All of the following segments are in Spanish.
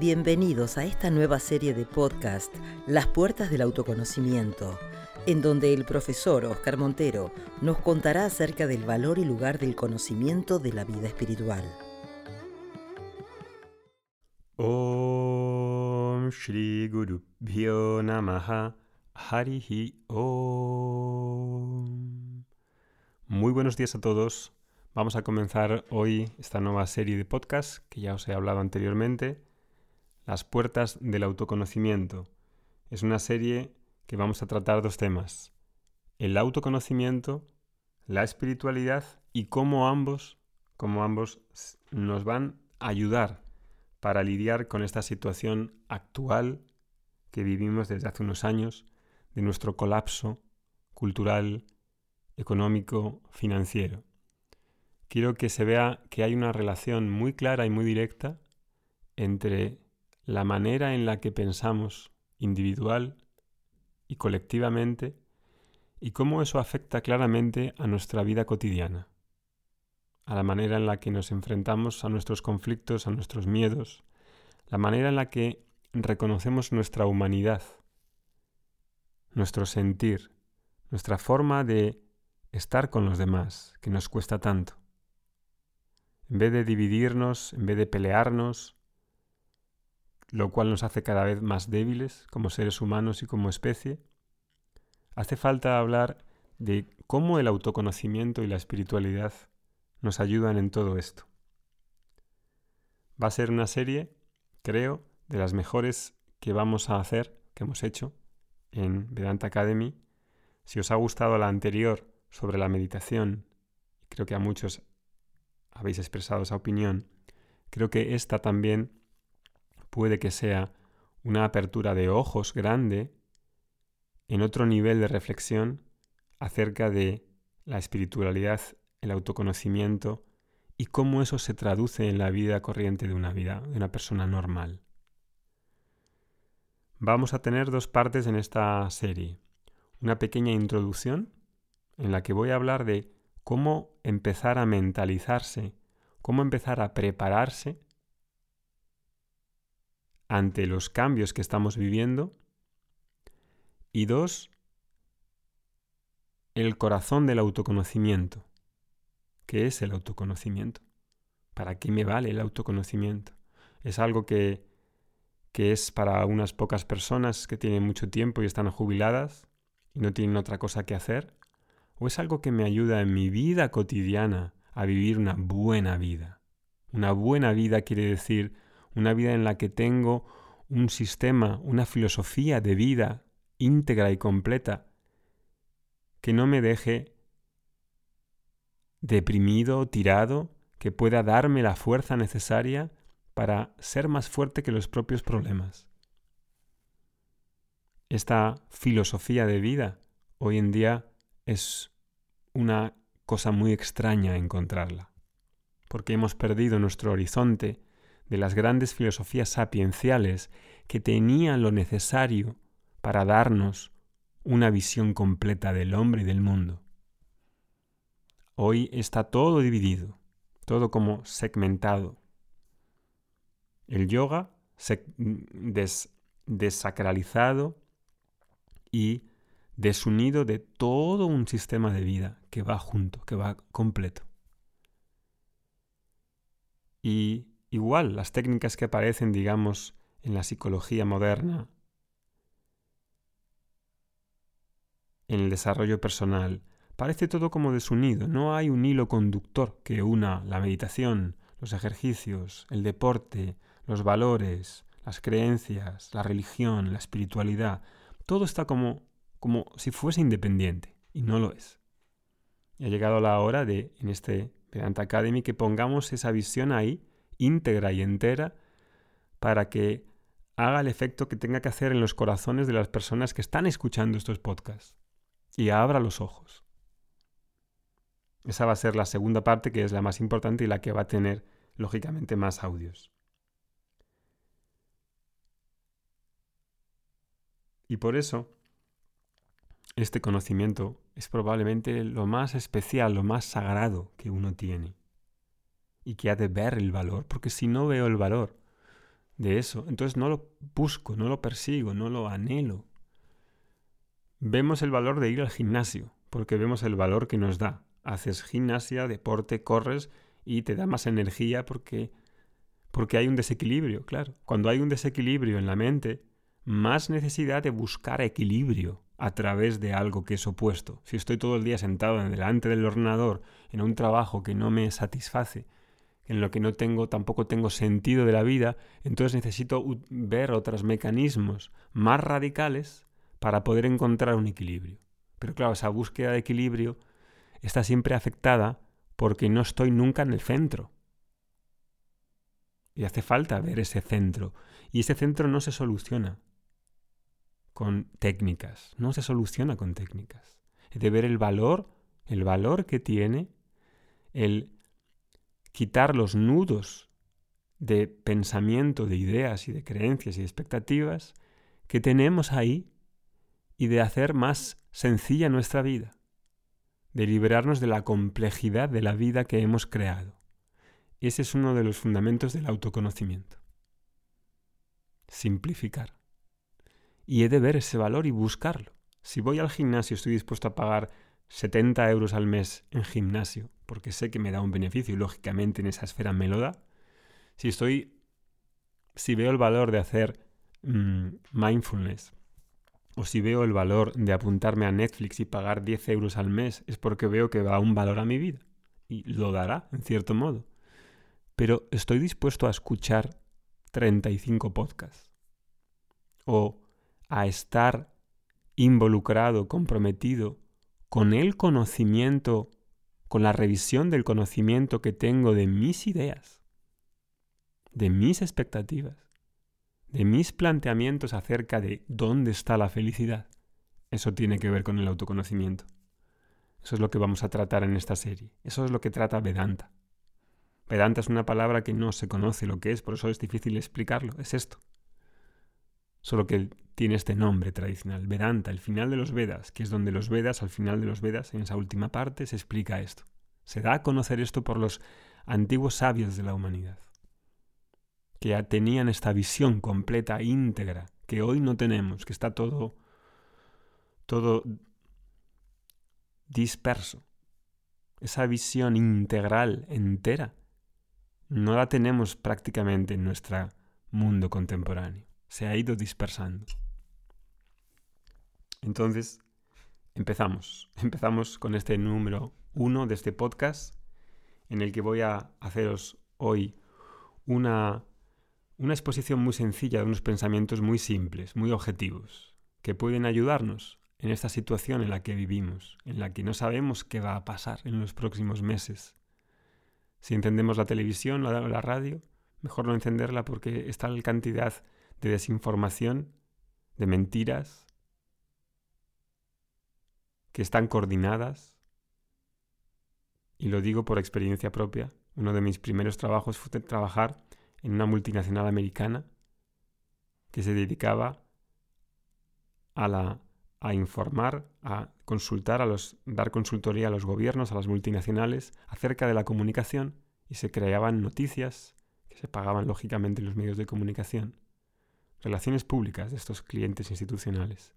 Bienvenidos a esta nueva serie de podcast, Las Puertas del Autoconocimiento, en donde el profesor Oscar Montero nos contará acerca del valor y lugar del conocimiento de la vida espiritual. Om Shri Guru Bhyo Namaha Harihi Om. Muy buenos días a todos. Vamos a comenzar hoy esta nueva serie de podcast que ya os he hablado anteriormente las puertas del autoconocimiento. Es una serie que vamos a tratar dos temas. El autoconocimiento, la espiritualidad y cómo ambos, cómo ambos nos van a ayudar para lidiar con esta situación actual que vivimos desde hace unos años de nuestro colapso cultural, económico, financiero. Quiero que se vea que hay una relación muy clara y muy directa entre la manera en la que pensamos individual y colectivamente y cómo eso afecta claramente a nuestra vida cotidiana, a la manera en la que nos enfrentamos a nuestros conflictos, a nuestros miedos, la manera en la que reconocemos nuestra humanidad, nuestro sentir, nuestra forma de estar con los demás, que nos cuesta tanto. En vez de dividirnos, en vez de pelearnos, lo cual nos hace cada vez más débiles como seres humanos y como especie, hace falta hablar de cómo el autoconocimiento y la espiritualidad nos ayudan en todo esto. Va a ser una serie, creo, de las mejores que vamos a hacer, que hemos hecho en Vedanta Academy. Si os ha gustado la anterior sobre la meditación, creo que a muchos habéis expresado esa opinión, creo que esta también puede que sea una apertura de ojos grande en otro nivel de reflexión acerca de la espiritualidad, el autoconocimiento y cómo eso se traduce en la vida corriente de una vida, de una persona normal. Vamos a tener dos partes en esta serie. Una pequeña introducción en la que voy a hablar de cómo empezar a mentalizarse, cómo empezar a prepararse ante los cambios que estamos viviendo. Y dos, el corazón del autoconocimiento. ¿Qué es el autoconocimiento? ¿Para qué me vale el autoconocimiento? ¿Es algo que, que es para unas pocas personas que tienen mucho tiempo y están jubiladas y no tienen otra cosa que hacer? ¿O es algo que me ayuda en mi vida cotidiana a vivir una buena vida? Una buena vida quiere decir una vida en la que tengo un sistema, una filosofía de vida íntegra y completa que no me deje deprimido, tirado, que pueda darme la fuerza necesaria para ser más fuerte que los propios problemas. Esta filosofía de vida hoy en día es una cosa muy extraña encontrarla, porque hemos perdido nuestro horizonte de las grandes filosofías sapienciales que tenían lo necesario para darnos una visión completa del hombre y del mundo. Hoy está todo dividido, todo como segmentado. El yoga desacralizado y desunido de todo un sistema de vida que va junto, que va completo. Y Igual las técnicas que aparecen, digamos, en la psicología moderna, en el desarrollo personal, parece todo como desunido, no hay un hilo conductor que una la meditación, los ejercicios, el deporte, los valores, las creencias, la religión, la espiritualidad, todo está como, como si fuese independiente, y no lo es. Y ha llegado la hora de, en este Vedanta Academy, que pongamos esa visión ahí íntegra y entera para que haga el efecto que tenga que hacer en los corazones de las personas que están escuchando estos podcasts y abra los ojos. Esa va a ser la segunda parte que es la más importante y la que va a tener lógicamente más audios. Y por eso, este conocimiento es probablemente lo más especial, lo más sagrado que uno tiene y que ha de ver el valor, porque si no veo el valor de eso. Entonces no lo busco, no lo persigo, no lo anhelo. Vemos el valor de ir al gimnasio, porque vemos el valor que nos da. Haces gimnasia, deporte, corres y te da más energía porque, porque hay un desequilibrio, claro. Cuando hay un desequilibrio en la mente, más necesidad de buscar equilibrio a través de algo que es opuesto. Si estoy todo el día sentado delante del ordenador en un trabajo que no me satisface, en lo que no tengo tampoco tengo sentido de la vida, entonces necesito ver otros mecanismos más radicales para poder encontrar un equilibrio. Pero claro, esa búsqueda de equilibrio está siempre afectada porque no estoy nunca en el centro. Y hace falta ver ese centro. Y ese centro no se soluciona con técnicas, no se soluciona con técnicas. Es de ver el valor, el valor que tiene el quitar los nudos de pensamiento, de ideas y de creencias y expectativas que tenemos ahí y de hacer más sencilla nuestra vida, de liberarnos de la complejidad de la vida que hemos creado. Ese es uno de los fundamentos del autoconocimiento. Simplificar. Y he de ver ese valor y buscarlo. Si voy al gimnasio estoy dispuesto a pagar 70 euros al mes en gimnasio, porque sé que me da un beneficio y lógicamente en esa esfera me lo da. Si estoy, si veo el valor de hacer mm, mindfulness, o si veo el valor de apuntarme a Netflix y pagar 10 euros al mes, es porque veo que da un valor a mi vida. Y lo dará, en cierto modo. Pero estoy dispuesto a escuchar 35 podcasts. O a estar involucrado, comprometido con el conocimiento, con la revisión del conocimiento que tengo de mis ideas, de mis expectativas, de mis planteamientos acerca de dónde está la felicidad. Eso tiene que ver con el autoconocimiento. Eso es lo que vamos a tratar en esta serie. Eso es lo que trata Vedanta. Vedanta es una palabra que no se conoce lo que es, por eso es difícil explicarlo. Es esto. Solo que tiene este nombre tradicional, Vedanta, el final de los Vedas, que es donde los Vedas, al final de los Vedas, en esa última parte, se explica esto. Se da a conocer esto por los antiguos sabios de la humanidad, que ya tenían esta visión completa, íntegra, que hoy no tenemos, que está todo, todo disperso. Esa visión integral, entera, no la tenemos prácticamente en nuestro mundo contemporáneo. Se ha ido dispersando. Entonces, empezamos. Empezamos con este número uno de este podcast en el que voy a haceros hoy una, una exposición muy sencilla de unos pensamientos muy simples, muy objetivos, que pueden ayudarnos en esta situación en la que vivimos, en la que no sabemos qué va a pasar en los próximos meses. Si encendemos la televisión, la, la radio, mejor no encenderla porque está la cantidad de desinformación, de mentiras, que están coordinadas. Y lo digo por experiencia propia. Uno de mis primeros trabajos fue trabajar en una multinacional americana que se dedicaba a, la, a informar, a consultar, a los, dar consultoría a los gobiernos, a las multinacionales acerca de la comunicación y se creaban noticias que se pagaban lógicamente en los medios de comunicación, relaciones públicas de estos clientes institucionales.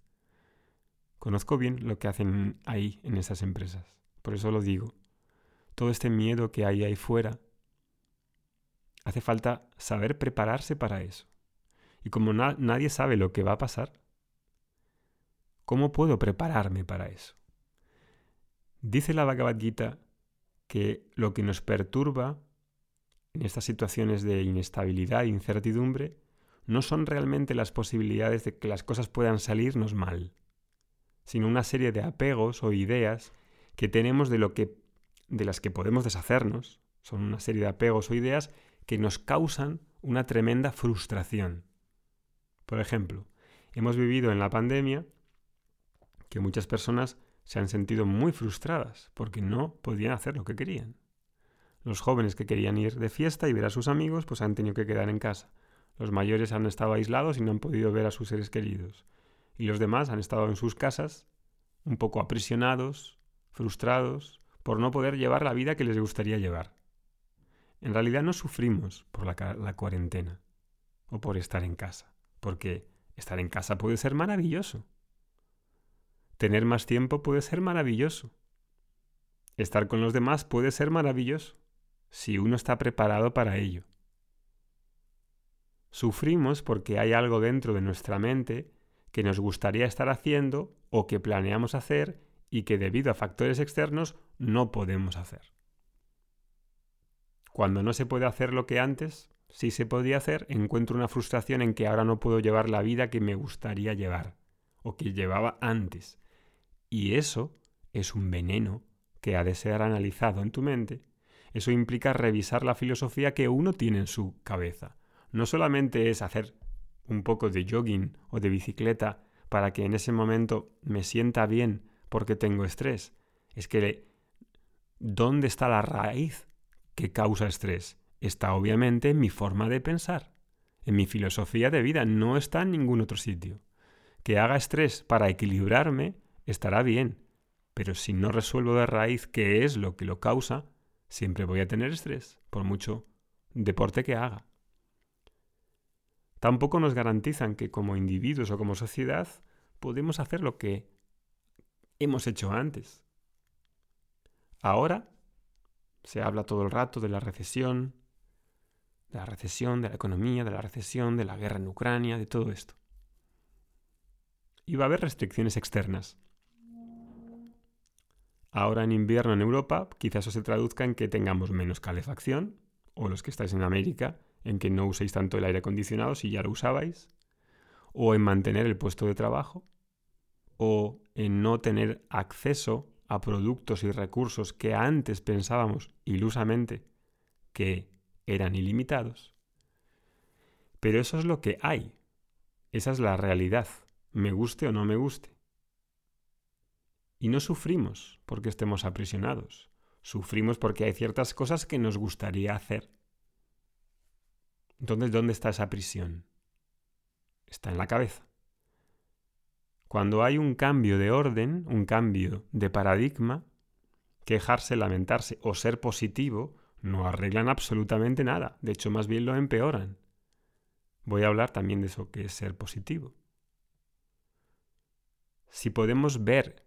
Conozco bien lo que hacen ahí en esas empresas. Por eso lo digo. Todo este miedo que hay ahí fuera, hace falta saber prepararse para eso. Y como nadie sabe lo que va a pasar, ¿cómo puedo prepararme para eso? Dice la Bhagavad Gita que lo que nos perturba en estas situaciones de inestabilidad e incertidumbre no son realmente las posibilidades de que las cosas puedan salirnos mal, sino una serie de apegos o ideas que tenemos de lo que de las que podemos deshacernos. Son una serie de apegos o ideas que nos causan una tremenda frustración. Por ejemplo, hemos vivido en la pandemia que muchas personas se han sentido muy frustradas porque no podían hacer lo que querían. Los jóvenes que querían ir de fiesta y ver a sus amigos pues han tenido que quedar en casa. Los mayores han estado aislados y no han podido ver a sus seres queridos y los demás han estado en sus casas, un poco aprisionados, frustrados, por no poder llevar la vida que les gustaría llevar. En realidad no sufrimos por la, cuarentena, o por estar en casa, porque estar en casa puede ser maravilloso. Tener más tiempo puede ser maravilloso. Estar con los demás puede ser maravilloso, si uno está preparado para ello. Sufrimos porque hay algo dentro de nuestra mente que nos gustaría estar haciendo o que planeamos hacer y que debido a factores externos no podemos hacer. Cuando no se puede hacer lo que antes sí se podía hacer, encuentro una frustración en que ahora no puedo llevar la vida que me gustaría llevar o que llevaba antes. Y eso es un veneno que ha de ser analizado en tu mente. Eso implica revisar la filosofía que uno tiene en su cabeza no solamente es hacer un poco de jogging o de bicicleta para que en ese momento me sienta bien porque tengo estrés, es que ¿dónde está la raíz que causa estrés? Está obviamente en mi forma de pensar, en mi filosofía de vida, no está en ningún otro sitio. Que haga estrés para equilibrarme estará bien, pero si no resuelvo de raíz qué es lo que lo causa, siempre voy a tener estrés, por mucho deporte que haga tampoco nos garantizan que como individuos o como sociedad podemos hacer lo que hemos hecho antes. Ahora se habla todo el rato de la recesión, de la recesión, de la economía, de la recesión, de la guerra en Ucrania, de todo esto. Y va a haber restricciones externas. Ahora en invierno en Europa quizás eso se traduzca en que tengamos menos calefacción, o los que estáis en América, en que no uséis tanto el aire acondicionado si ya lo usabais, o en mantener el puesto de trabajo, o en no tener acceso a productos y recursos que antes pensábamos ilusamente que eran ilimitados. Pero eso es lo que hay. Esa es la realidad, me guste o no me guste. Y no sufrimos porque estemos aprisionados. Sufrimos porque hay ciertas cosas que nos gustaría hacer entonces, ¿dónde está esa prisión? Está en la cabeza. Cuando hay un cambio de orden, un cambio de paradigma, quejarse, lamentarse o ser positivo no arreglan absolutamente nada. De hecho, más bien lo empeoran. Voy a hablar también de eso que es ser positivo. Si podemos ver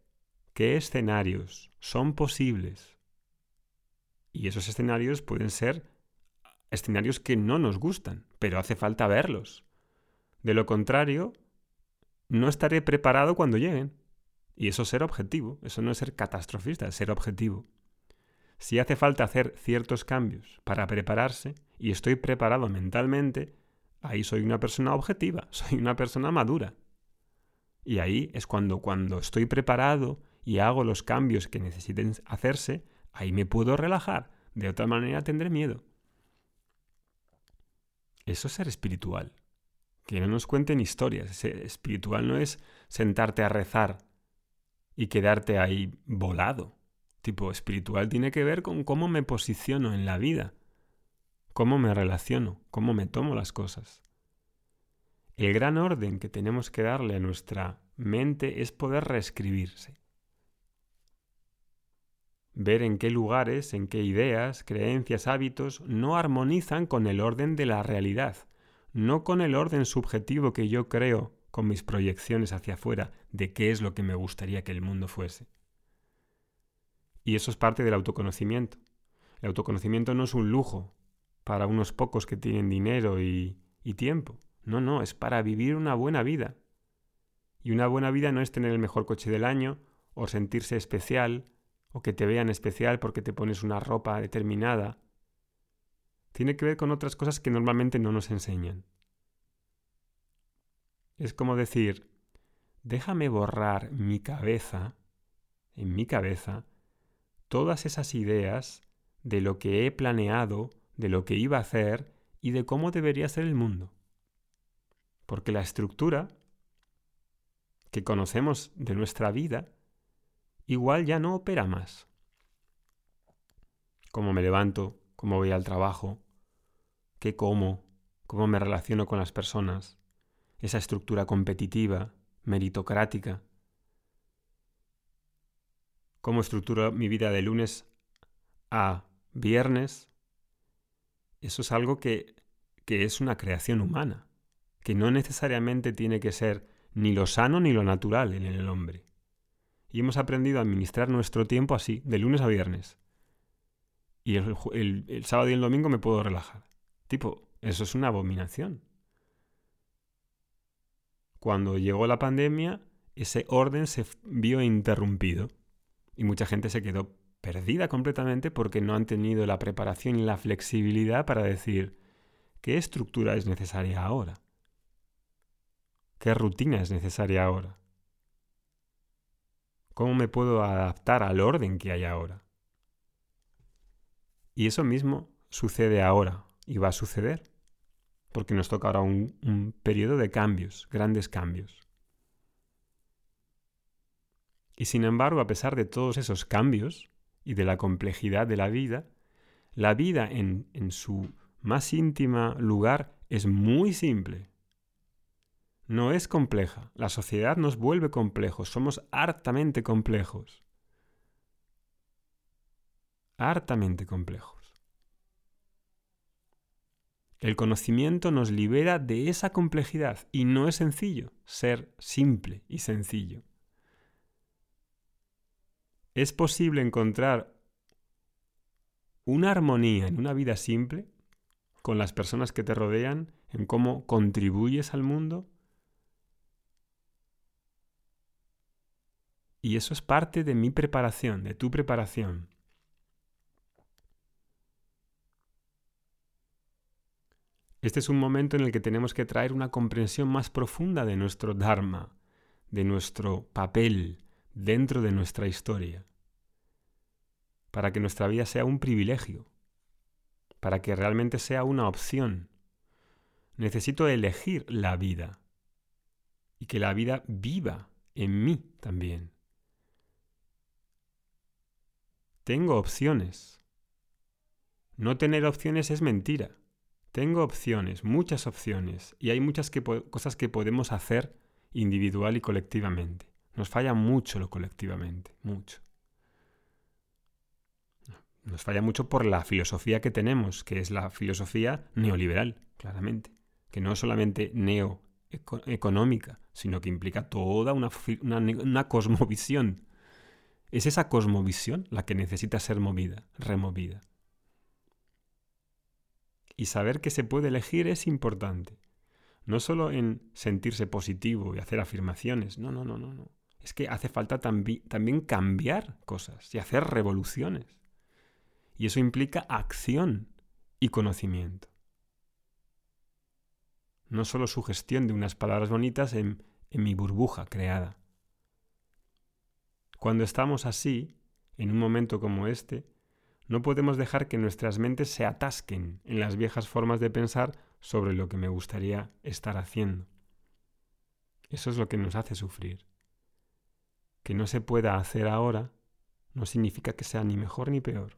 qué escenarios son posibles, y esos escenarios pueden ser escenarios que no nos gustan, pero hace falta verlos. De lo contrario, no estaré preparado cuando lleguen. Y eso es ser objetivo, eso no es ser catastrofista, es ser objetivo. Si hace falta hacer ciertos cambios para prepararse y estoy preparado mentalmente, ahí soy una persona objetiva, soy una persona madura. Y ahí es cuando cuando estoy preparado y hago los cambios que necesiten hacerse, ahí me puedo relajar. De otra manera tendré miedo. Eso es ser espiritual. Que no nos cuenten historias. espiritual no es sentarte a rezar y quedarte ahí volado. Tipo, espiritual tiene que ver con cómo me posiciono en la vida, cómo me relaciono, cómo me tomo las cosas. El gran orden que tenemos que darle a nuestra mente es poder reescribirse ver en qué lugares, en qué ideas, creencias, hábitos no armonizan con el orden de la realidad, no con el orden subjetivo que yo creo con mis proyecciones hacia afuera de qué es lo que me gustaría que el mundo fuese. Y eso es parte del autoconocimiento. El autoconocimiento no es un lujo para unos pocos que tienen dinero y, y tiempo. No, no, es para vivir una buena vida. Y una buena vida no es tener el mejor coche del año, o sentirse especial, o que te vean especial porque te pones una ropa determinada. Tiene que ver con otras cosas que normalmente no nos enseñan. Es como decir, déjame borrar mi cabeza, en mi cabeza, todas esas ideas de lo que he planeado, de lo que iba a hacer y de cómo debería ser el mundo. Porque la estructura que conocemos de nuestra vida igual ya no opera más. Cómo me levanto, cómo voy al trabajo, qué como, cómo me relaciono con las personas, esa estructura competitiva, meritocrática, cómo estructuro mi vida de lunes a viernes, eso es algo que, que es una creación humana. que no necesariamente tiene que ser ni lo sano ni lo natural en el hombre. Y hemos aprendido a administrar nuestro tiempo así, de lunes a viernes. Y el, sábado y el domingo me puedo relajar. Tipo, eso es una abominación. Cuando llegó la pandemia, ese orden se vio interrumpido. Y mucha gente se quedó perdida completamente porque no han tenido la preparación y la flexibilidad para decir qué estructura es necesaria ahora. ¿Qué rutina es necesaria ahora? ¿Cómo me puedo adaptar al orden que hay ahora? Y eso mismo sucede ahora y va a suceder, porque nos toca ahora un, periodo de cambios, grandes cambios. Y sin embargo, a pesar de todos esos cambios y de la complejidad de la vida, la vida en, en su más íntima lugar es muy simple no es compleja. La sociedad nos vuelve complejos. Somos hartamente complejos. Hartamente complejos. El conocimiento nos libera de esa complejidad y no es sencillo ser simple y sencillo. Es posible encontrar una armonía en una vida simple con las personas que te rodean, en cómo contribuyes al mundo Y eso es parte de mi preparación, de tu preparación. Este es un momento en el que tenemos que traer una comprensión más profunda de nuestro Dharma, de nuestro papel dentro de nuestra historia, para que nuestra vida sea un privilegio, para que realmente sea una opción. Necesito elegir la vida y que la vida viva en mí también. Tengo opciones. No tener opciones es mentira. Tengo opciones, muchas opciones, y hay muchas cosas que podemos hacer individual y colectivamente. Nos falla mucho lo colectivamente, mucho. Nos falla mucho por la filosofía que tenemos, que es la filosofía neoliberal, claramente, que no es solamente neoeconómica, sino que implica toda una, una cosmovisión es esa cosmovisión la que necesita ser movida, removida. Y saber que se puede elegir es importante. No solo en sentirse positivo y hacer afirmaciones, no, no, no, no, no. Es que hace falta también cambiar cosas y hacer revoluciones. Y eso implica acción y conocimiento. No solo sugestión de unas palabras bonitas en, en mi burbuja creada. Cuando estamos así, en un momento como este, no podemos dejar que nuestras mentes se atasquen en las viejas formas de pensar sobre lo que me gustaría estar haciendo. Eso es lo que nos hace sufrir. Que no se pueda hacer ahora no significa que sea ni mejor ni peor.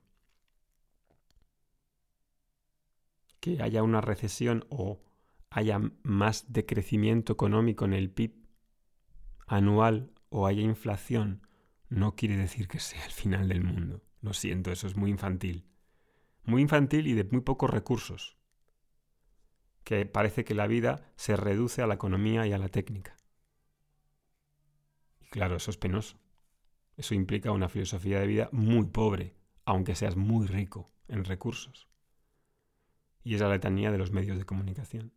Que haya una recesión o haya más decrecimiento económico en el PIB anual o haya inflación no quiere decir que sea el final del mundo. Lo siento, eso es muy infantil. Muy infantil y de muy pocos recursos. Que parece que la vida se reduce a la economía y a la técnica. Y claro, eso es penoso. Eso implica una filosofía de vida muy pobre, aunque seas muy rico en recursos. Y es la letanía de los medios de comunicación.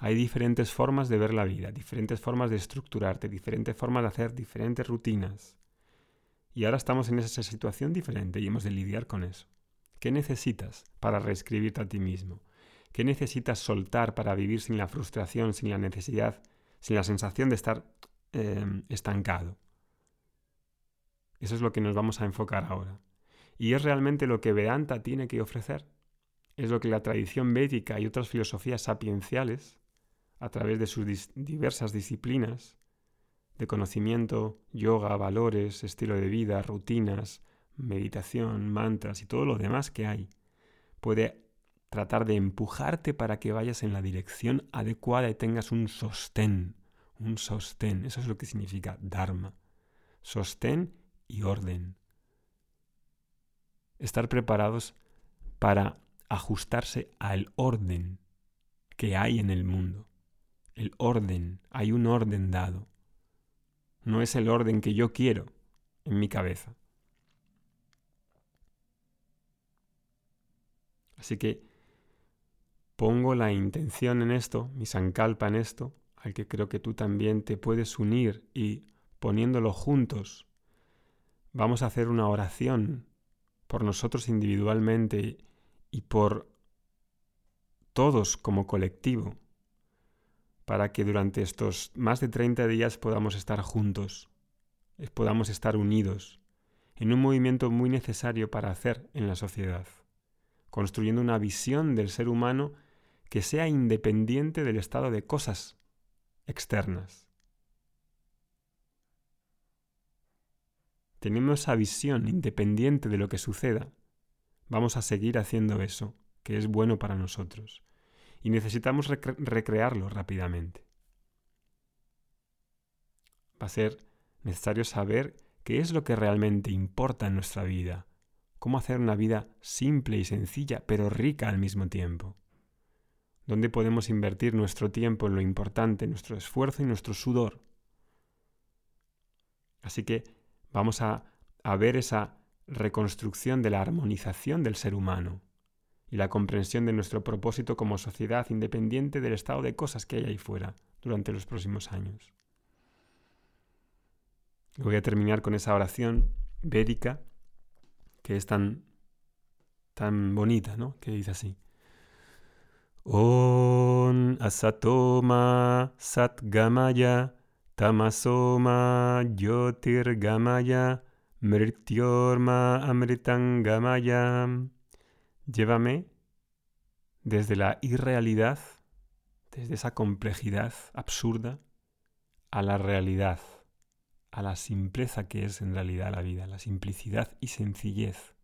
Hay diferentes formas de ver la vida, diferentes formas de estructurarte, diferentes formas de hacer diferentes rutinas. Y ahora estamos en esa situación diferente y hemos de lidiar con eso. ¿Qué necesitas para reescribirte a ti mismo? ¿Qué necesitas soltar para vivir sin la frustración, sin la necesidad, sin la sensación de estar em, estancado? Eso es lo que nos vamos a enfocar ahora. Y es realmente lo que Vedanta tiene que ofrecer. Es lo que la tradición védica y otras filosofías sapienciales a través de sus diversas disciplinas de conocimiento, yoga, valores, estilo de vida, rutinas, meditación, mantras y todo lo demás que hay, puede tratar de empujarte para que vayas en la dirección adecuada y tengas un sostén, un sostén, eso es lo que significa Dharma, sostén y orden. Estar preparados para ajustarse al orden que hay en el mundo el orden, hay un orden dado. No es el orden que yo quiero en mi cabeza. Así que pongo la intención en esto, mi sankalpa en esto, al que creo que tú también te puedes unir y poniéndolo juntos, vamos a hacer una oración por nosotros individualmente y por todos como colectivo, para que durante estos más de 30 días podamos estar juntos, podamos estar unidos, en un movimiento muy necesario para hacer en la sociedad, construyendo una visión del ser humano que sea independiente del estado de cosas externas. Tenemos esa visión independiente de lo que suceda. Vamos a seguir haciendo eso, que es bueno para nosotros. Y necesitamos recrearlo rápidamente. Va a ser necesario saber qué es lo que realmente importa en nuestra vida, cómo hacer una vida simple y sencilla, pero rica al mismo tiempo dónde podemos invertir nuestro tiempo en lo importante, nuestro esfuerzo y nuestro sudor. Así que vamos a, a ver esa reconstrucción de la armonización del ser humano y la comprensión de nuestro propósito como sociedad independiente del estado de cosas que hay ahí fuera durante los próximos años. Voy a terminar con esa oración védica que es tan, tan bonita, ¿no? Que dice así. On asatoma satgamaya tamasoma yotirgamaya mrityorma amritangamaya. Llévame desde la irrealidad, desde esa complejidad absurda, a la realidad, a la simpleza que es en realidad la vida, la simplicidad y sencillez.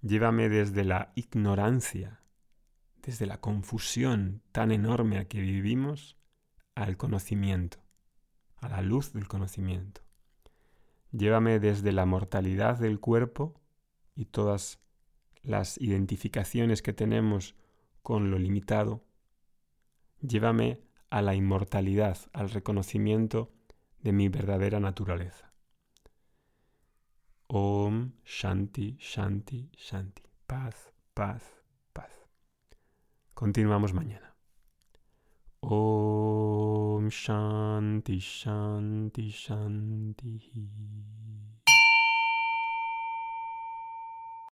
Llévame desde la ignorancia, desde la confusión tan enorme a que vivimos al conocimiento, a la luz del conocimiento. Llévame desde la mortalidad del cuerpo y todas las identificaciones que tenemos con lo limitado. Llévame a la inmortalidad, al reconocimiento de mi verdadera naturaleza. Om Shanti, Shanti, Shanti. Paz, paz, Continuamos mañana. Om Shanti Shanti Shanti.